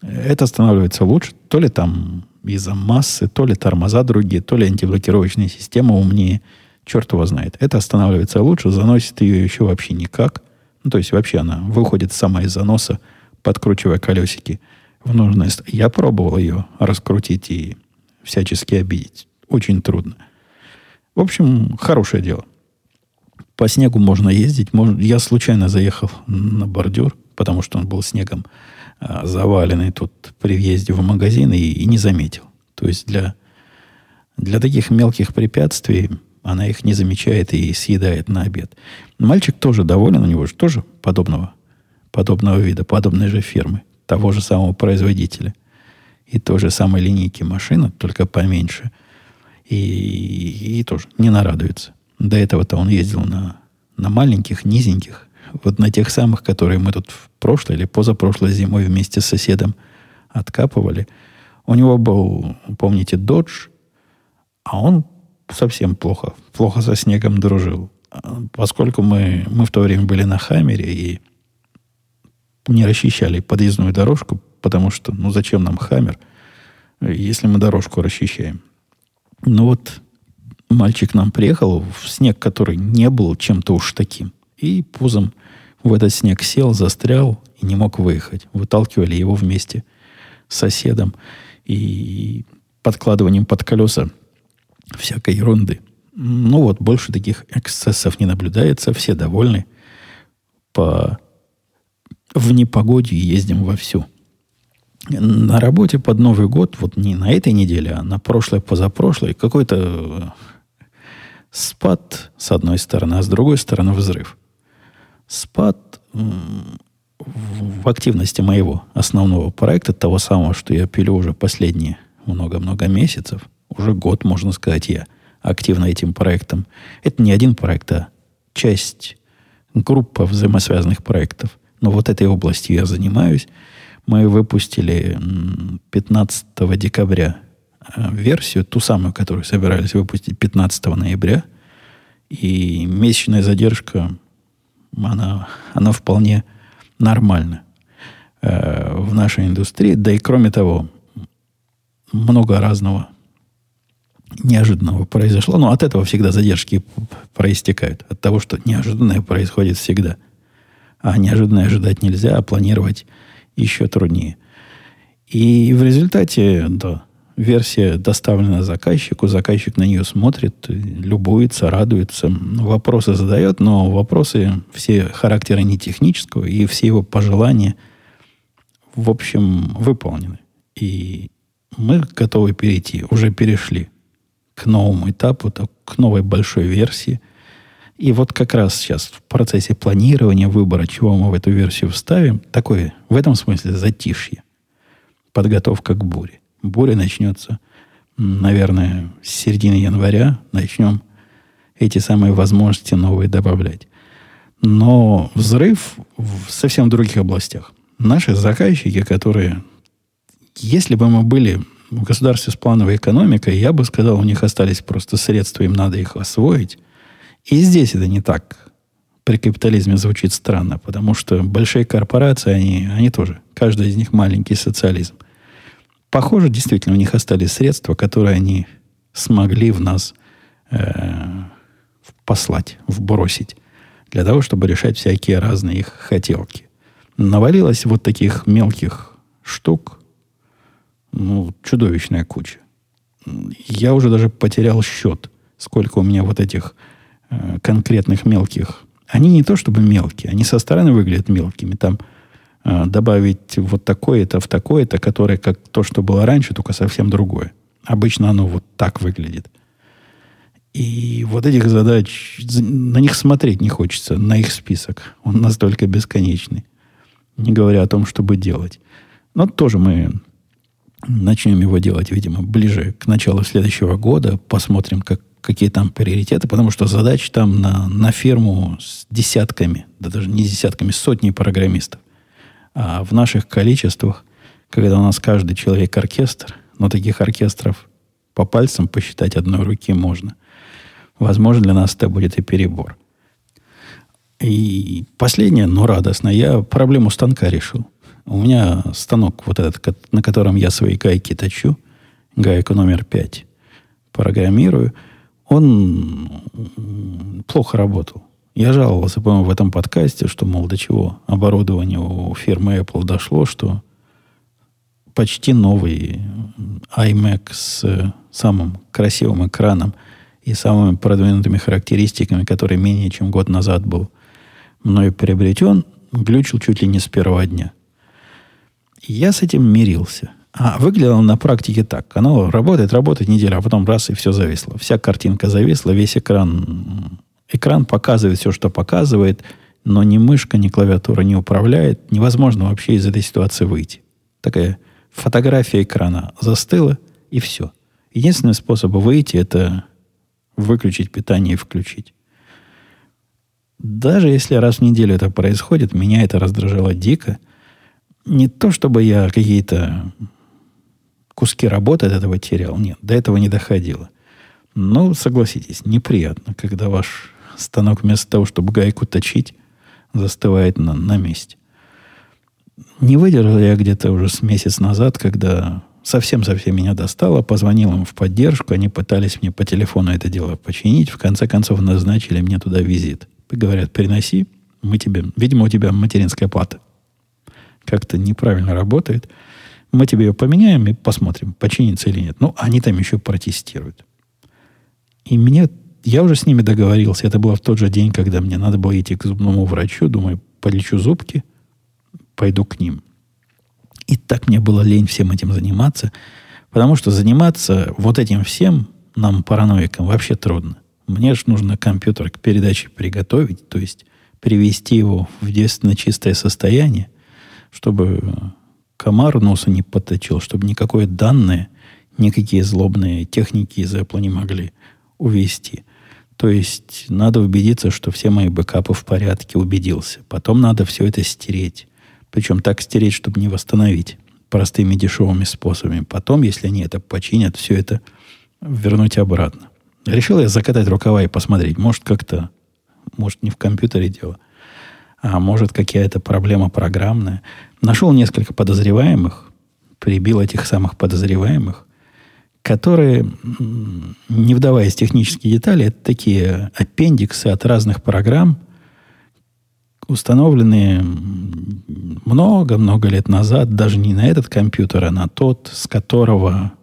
Это останавливается лучше. То ли там из-за массы, то ли тормоза другие, то ли антиблокировочная система умнее – черт его знает. Это останавливается лучше, заносит ее еще вообще никак. Ну, то есть вообще она выходит сама из заноса, подкручивая колесики в нужное... Я пробовал ее раскрутить и всячески обидеть. Очень трудно. В общем, хорошее дело. По снегу можно ездить. Можно... Я случайно заехал на бордюр, потому что он был снегом а, заваленный тут при въезде в магазин и, и не заметил. То есть для, для таких мелких препятствий она их не замечает и съедает на обед. Мальчик тоже доволен, у него же тоже подобного, подобного вида, подобной же фирмы. того же самого производителя и той же самой линейки машин, только поменьше. И, и тоже не нарадуется. До этого-то он ездил на, на маленьких, низеньких, вот на тех самых, которые мы тут в прошлой или позапрошлой зимой вместе с соседом откапывали. У него был, помните, Dodge, а он совсем плохо, плохо со снегом дружил. Поскольку мы, мы в то время были на Хаммере и не расчищали подъездную дорожку, потому что, ну, зачем нам Хаммер, если мы дорожку расчищаем? Ну вот, мальчик нам приехал в снег, который не был чем-то уж таким. И пузом в этот снег сел, застрял и не мог выехать. Выталкивали его вместе с соседом и подкладыванием под колеса всякой ерунды. Ну вот, больше таких эксцессов не наблюдается, все довольны. По... В непогоде ездим вовсю. На работе под Новый год, вот не на этой неделе, а на прошлой, позапрошлой, какой-то спад с одной стороны, а с другой стороны взрыв. Спад в активности моего основного проекта, того самого, что я пилю уже последние много-много месяцев, уже год, можно сказать, я активно этим проектом. Это не один проект, а часть, группа взаимосвязанных проектов. Но вот этой областью я занимаюсь. Мы выпустили 15 декабря э, версию, ту самую, которую собирались выпустить 15 ноября. И месячная задержка, она, она вполне нормальна э, в нашей индустрии. Да и кроме того, много разного неожиданного произошло. Но от этого всегда задержки проистекают. От того, что неожиданное происходит всегда. А неожиданное ожидать нельзя, а планировать еще труднее. И в результате, да, версия доставлена заказчику, заказчик на нее смотрит, любуется, радуется, вопросы задает, но вопросы все характера не технического, и все его пожелания, в общем, выполнены. И мы готовы перейти, уже перешли к новому этапу, к новой большой версии. И вот как раз сейчас в процессе планирования, выбора, чего мы в эту версию вставим, такое, в этом смысле, затишье. Подготовка к буре. Буря начнется, наверное, с середины января. Начнем эти самые возможности новые добавлять. Но взрыв в совсем других областях. Наши заказчики, которые, если бы мы были в государстве с плановой экономикой, я бы сказал, у них остались просто средства, им надо их освоить. И здесь это не так. При капитализме звучит странно, потому что большие корпорации, они, они тоже, каждая из них маленький социализм. Похоже, действительно, у них остались средства, которые они смогли в нас э, послать, вбросить, для того, чтобы решать всякие разные их хотелки. Навалилось вот таких мелких штук, ну, чудовищная куча. Я уже даже потерял счет, сколько у меня вот этих э, конкретных мелких. Они не то чтобы мелкие, они со стороны выглядят мелкими. Там э, добавить вот такое-то в такое-то, которое как то, что было раньше, только совсем другое. Обычно оно вот так выглядит. И вот этих задач, на них смотреть не хочется, на их список. Он настолько бесконечный. Не говоря о том, чтобы делать. Но тоже мы Начнем его делать, видимо, ближе к началу следующего года. Посмотрим, как, какие там приоритеты, потому что задач там на, на фирму с десятками, да даже не десятками, сотни программистов. А в наших количествах, когда у нас каждый человек оркестр, но таких оркестров по пальцам посчитать одной руки можно. Возможно, для нас это будет и перебор. И последнее, но радостно, я проблему станка решил. У меня станок вот этот, на котором я свои гайки точу, гайку номер 5, программирую, он плохо работал. Я жаловался, по-моему, в этом подкасте, что, мол, до чего оборудование у фирмы Apple дошло, что почти новый iMac с самым красивым экраном и самыми продвинутыми характеристиками, который менее чем год назад был мною приобретен, глючил чуть ли не с первого дня. Я с этим мирился. А выглядело на практике так. Оно работает, работает неделю, а потом раз и все зависло. Вся картинка зависла, весь экран, экран показывает все, что показывает. но ни мышка, ни клавиатура не управляет, невозможно вообще из этой ситуации выйти. Такая фотография экрана застыла, и все. Единственный способ выйти – это выключить питание и включить. Даже если раз в неделю это происходит, меня это раздражало дико. Не то, чтобы я какие-то куски работы от этого терял. Нет, до этого не доходило. Но, согласитесь, неприятно, когда ваш станок вместо того, чтобы гайку точить, застывает на, на месте. Не выдержал я где-то уже с месяц назад, когда совсем-совсем меня достало, позвонил им в поддержку, они пытались мне по телефону это дело починить, в конце концов назначили мне туда визит. Говорят, переноси, мы тебе, видимо, у тебя материнская плата. Как-то неправильно работает. Мы тебе ее поменяем и посмотрим, починится или нет. Ну, они там еще протестируют. И мне, я уже с ними договорился. Это было в тот же день, когда мне надо было идти к зубному врачу. Думаю, полечу зубки, пойду к ним. И так мне было лень всем этим заниматься, потому что заниматься вот этим всем нам, параноикам, вообще трудно. Мне же нужно компьютер к передаче приготовить, то есть привести его в действительно чистое состояние, чтобы комар носа не поточил, чтобы никакое данное, никакие злобные техники из Apple не могли увести. То есть надо убедиться, что все мои бэкапы в порядке, убедился. Потом надо все это стереть. Причем так стереть, чтобы не восстановить простыми дешевыми способами. Потом, если они это починят, все это вернуть обратно. Решил я закатать рукава и посмотреть. Может, как-то, может, не в компьютере дело, а может, какая-то проблема программная. Нашел несколько подозреваемых, прибил этих самых подозреваемых, которые, не вдаваясь в технические детали, это такие аппендиксы от разных программ – установленные много-много лет назад, даже не на этот компьютер, а на тот, с которого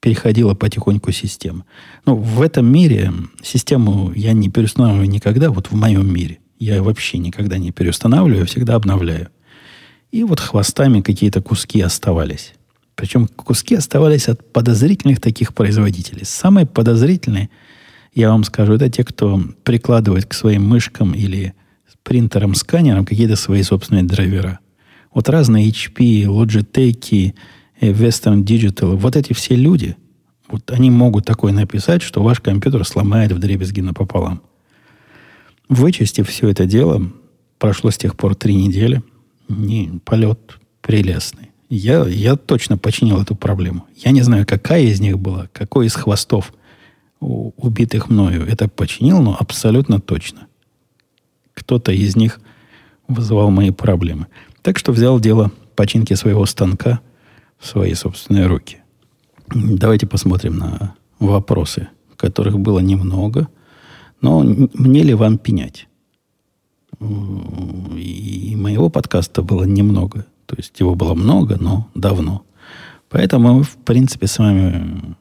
переходила потихоньку система. Ну, в этом мире систему я не переустанавливаю никогда, вот в моем мире. Я вообще никогда не переустанавливаю, всегда обновляю. И вот хвостами какие-то куски оставались. Причем куски оставались от подозрительных таких производителей. Самые подозрительные, я вам скажу, это те, кто прикладывает к своим мышкам или принтером, сканером какие-то свои собственные драйвера. Вот разные HP, Logitech, э, Western Digital, вот эти все люди, вот они могут такое написать, что ваш компьютер сломает в дребезги напополам. Вычистив все это дело, прошло с тех пор три недели, не, полет прелестный. Я, я точно починил эту проблему. Я не знаю, какая из них была, какой из хвостов убитых мною это починил, но абсолютно точно кто-то из них вызывал мои проблемы. Так что взял дело починки своего станка в свои собственные руки. Давайте посмотрим на вопросы, которых было немного. Но мне ли вам пенять? И моего подкаста было немного. То есть его было много, но давно. Поэтому мы, в принципе, с вами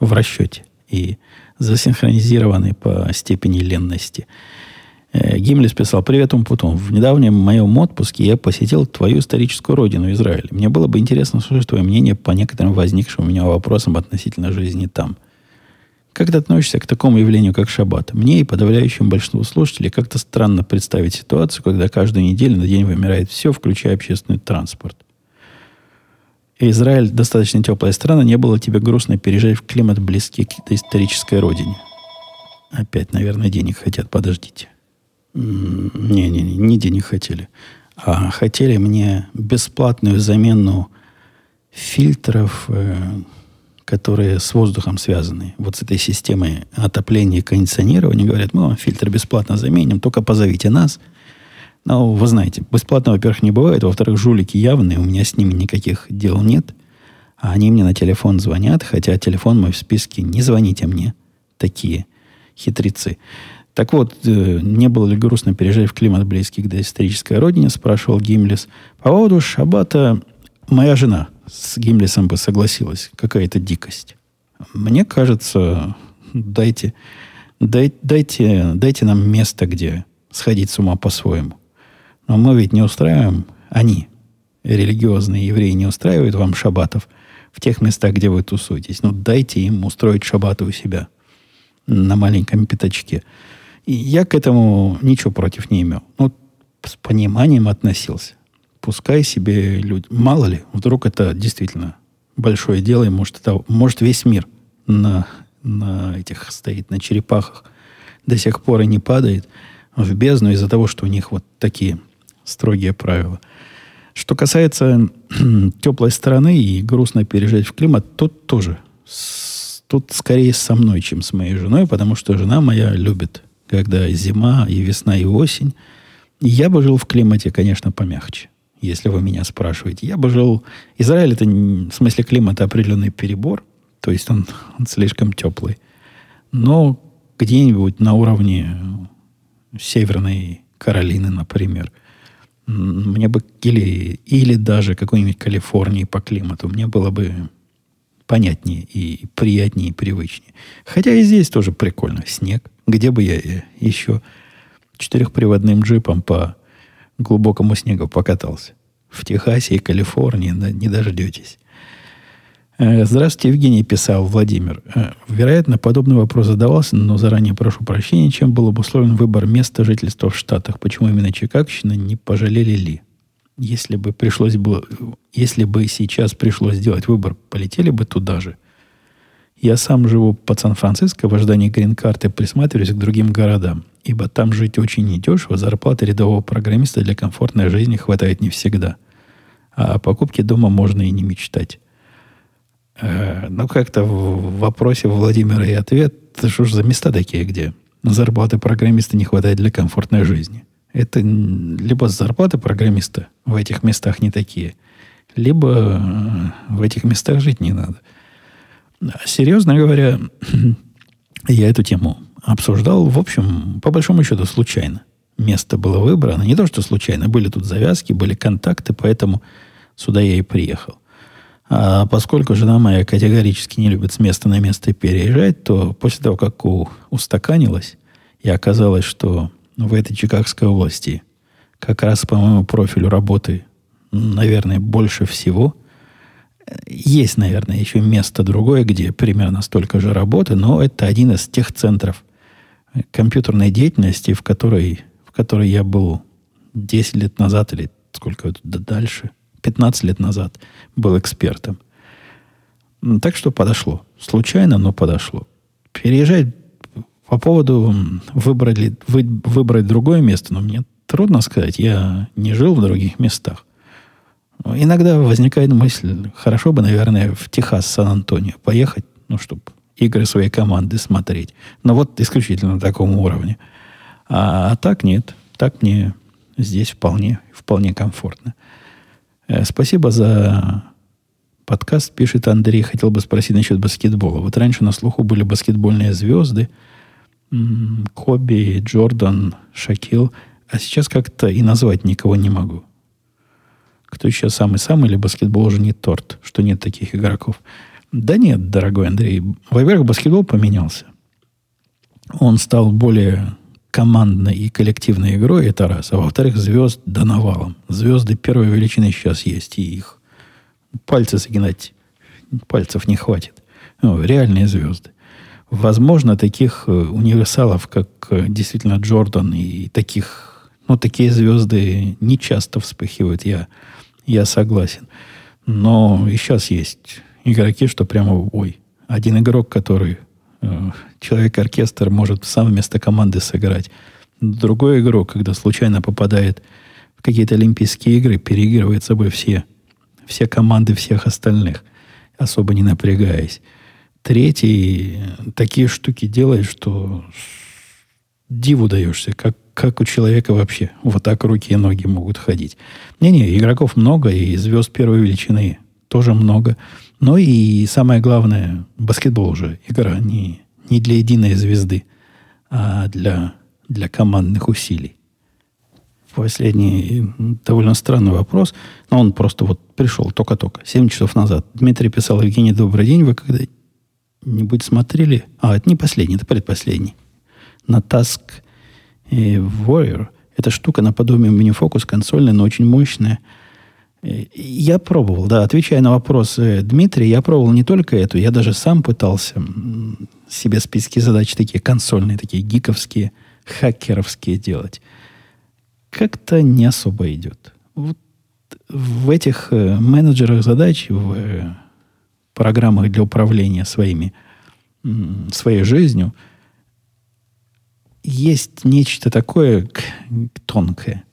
в расчете и засинхронизированы по степени ленности. Э, Гимлис писал, привет, Умпутун. В недавнем моем отпуске я посетил твою историческую родину, Израиль. Мне было бы интересно услышать твое мнение по некоторым возникшим у меня вопросам относительно жизни там. Как ты относишься к такому явлению, как шаббат? Мне и подавляющему большинству слушателей как-то странно представить ситуацию, когда каждую неделю на день вымирает все, включая общественный транспорт. Израиль достаточно теплая страна, не было тебе грустно переезжать в климат близкий к исторической родине. Опять, наверное, денег хотят, подождите. Не-не-не, не денег хотели. А хотели мне бесплатную замену фильтров, э, которые с воздухом связаны. Вот с этой системой отопления и кондиционирования. Говорят, мы вам фильтр бесплатно заменим, только позовите нас. Но вы знаете, бесплатно, во-первых, не бывает. Во-вторых, жулики явные, у меня с ними никаких дел нет. А они мне на телефон звонят, хотя телефон мой в списке «Не звоните мне». Такие хитрецы. Так вот, э, не было ли грустно переезжать в климат близкий к доисторической родине, спрашивал Гимлис. По поводу шаббата моя жена с Гимлисом бы согласилась. Какая-то дикость. Мне кажется, дайте, дай, дайте, дайте нам место, где сходить с ума по-своему. Но мы ведь не устраиваем, они, религиозные евреи, не устраивают вам шаббатов в тех местах, где вы тусуетесь. Ну, дайте им устроить шаббаты у себя на маленьком пятачке. И я к этому ничего против не имел. Ну, с пониманием относился. Пускай себе люди... Мало ли, вдруг это действительно большое дело, и может, это, может весь мир на, на этих стоит, на черепахах до сих пор и не падает в бездну из-за того, что у них вот такие строгие правила. Что касается [CLEARS THROAT] теплой стороны и грустно переезжать в климат, тут тоже. Тут скорее со мной, чем с моей женой, потому что жена моя любит, когда зима и весна и осень. Я бы жил в климате, конечно, помягче, если вы меня спрашиваете. Я бы жил... Израиль это в смысле климата определенный перебор, то есть он, он слишком теплый. Но где-нибудь на уровне Северной Каролины, например. Мне бы или, или даже какой-нибудь Калифорнии по климату. Мне было бы понятнее и приятнее и привычнее. Хотя и здесь тоже прикольно. Снег. Где бы я еще четырехприводным джипом по глубокому снегу покатался? В Техасе и Калифорнии не дождетесь. Э, здравствуйте, Евгений, писал Владимир. Э, вероятно, подобный вопрос задавался, но заранее прошу прощения, чем был обусловлен выбор места жительства в Штатах. Почему именно Чикагщина, не пожалели ли? Если бы пришлось бы, если бы сейчас пришлось сделать выбор, полетели бы туда же. Я сам живу под Сан-Франциско в ожидании грин-карты, присматриваюсь к другим городам, ибо там жить очень недешево, зарплаты рядового программиста для комфортной жизни хватает не всегда. А о покупке дома можно и не мечтать. Э, ну, как-то в вопросе Владимира и ответ, что ж за места такие, где зарплаты программиста не хватает для комфортной жизни. Это либо зарплаты программиста в этих местах не такие, либо э, в этих местах жить не надо. Серьезно говоря, я эту тему обсуждал, в общем, по большому счету, случайно. Место было выбрано. Не то, что случайно. Были тут завязки, были контакты, поэтому сюда я и приехал. А поскольку жена моя категорически не любит с места на место переезжать, то после того, как у, устаканилась, и оказалось, что в этой Чикагской области как раз по моему профилю работы, наверное, больше всего, есть, наверное, еще место другое, где примерно столько же работы, но это один из тех центров компьютерной деятельности, в которой, в которой я был 10 лет назад или сколько дальше – 15 лет назад был экспертом. Так что подошло. Случайно, но подошло. Переезжать по поводу выбрать, вы, выбрать другое место, но мне трудно сказать. Я не жил в других местах. Иногда возникает мысль, хорошо бы, наверное, в Техас, Сан-Антонио поехать, ну, чтобы игры своей команды смотреть. Но вот исключительно на таком уровне. А, а так нет. Так мне здесь вполне, вполне комфортно. Э, спасибо за подкаст, пишет Андрей. Хотел бы спросить насчет баскетбола. Вот раньше на слуху были баскетбольные звезды. Коби, Джордан, Шакил. А сейчас как-то и назвать никого не могу. Кто еще самый-самый, или баскетбол уже не торт, что нет таких игроков. Да нет, дорогой Андрей. Во-первых, баскетбол поменялся. Он стал более командной и коллективной игрой, это раз. А во-вторых, звезд до навалом. Звезды первой величины сейчас есть, и их пальцы загинать пальцев не хватит. Ну, реальные звезды. Возможно, таких э, универсалов, как э, действительно Джордан и таких, ну, такие звезды не часто вспыхивают, я, я согласен. Но и сейчас есть игроки, что прямо, ой, один игрок, который Э, человек-оркестр может сам вместо команды сыграть. Другой игрок, когда случайно попадает в какие-то Олимпийские игры, переигрывает собой все, все команды всех остальных, особо не напрягаясь. Третий такие штуки делает, что диву даешься, как, как у человека вообще вот так руки и ноги могут ходить. Не-не, игроков много, и звезд первой величины тоже много. Но и самое главное, баскетбол уже игра не, не для единой звезды, а для, для командных усилий. Последний довольно странный вопрос, но он просто вот пришел только-только, 7 часов назад. Дмитрий писал, Евгений, добрый день, вы когда-нибудь смотрели? А, это не последний, это предпоследний. На Task э, Warrior. Это штука наподобие мини-фокус консольная, но очень мощная – я пробовал, да, отвечая на вопрос Дмитрия, я пробовал не только эту, я даже сам пытался себе списки задач такие консольные, такие гиковские хакеровские делать. Как-то не особо идет. Вот в этих э, менеджерах задач, в э, программах для управления своими, своей жизнью, есть нечто такое тонкое.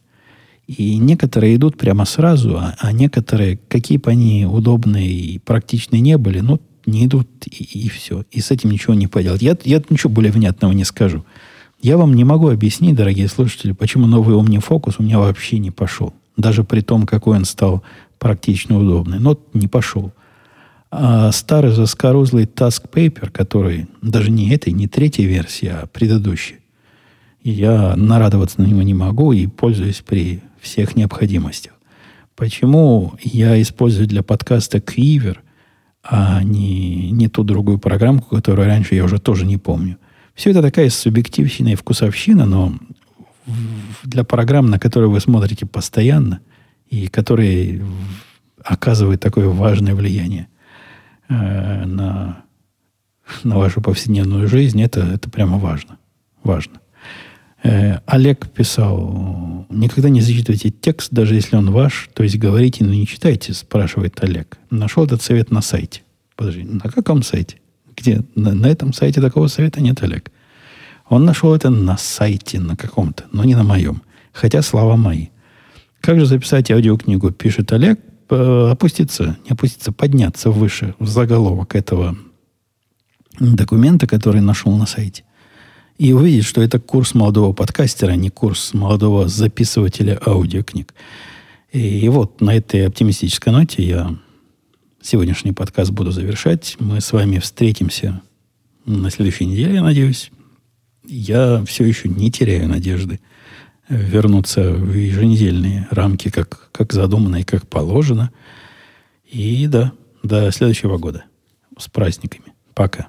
И некоторые идут прямо сразу, а, а некоторые, какие бы они удобные и практичные не были, ну, не идут и, и все. И с этим ничего не поделать. Я, я ничего более внятного не скажу. Я вам не могу объяснить, дорогие слушатели, почему новый OmniFocus у меня вообще не пошел. Даже при том, какой он стал практично удобный. Но не пошел. А старый заскорузлый Task Paper, который даже не этой, не третьей версии, а предыдущей, я нарадоваться на него не могу и пользуюсь при всех необходимостях. Почему я использую для подкаста Quiver, а не, не ту другую программку, которую раньше я уже тоже не помню. Все это такая субъективщина и вкусовщина, но для программ, на которые вы смотрите постоянно и которые оказывают такое важное влияние э, на, на вашу повседневную жизнь, это, это прямо важно. Важно. Э, Олег писал, никогда не зачитывайте текст, даже если он ваш, то есть говорите, но не читайте, спрашивает Олег. Нашел этот совет на сайте. Подожди, на каком сайте? Где? На, на этом сайте такого совета нет, Олег. Он нашел это на сайте на каком-то, но не на моем. Хотя слова мои. Как же записать аудиокнигу, пишет Олег, опуститься, не опуститься, подняться выше в заголовок этого документа, который нашел на сайте и увидеть, что это курс молодого подкастера, а не курс молодого записывателя аудиокниг. И, и вот на этой оптимистической ноте я сегодняшний подкаст буду завершать. Мы с вами встретимся на следующей неделе, я надеюсь. Я все еще не теряю надежды вернуться в еженедельные рамки, как, как задумано и как положено. И да, до следующего года. С праздниками. Пока.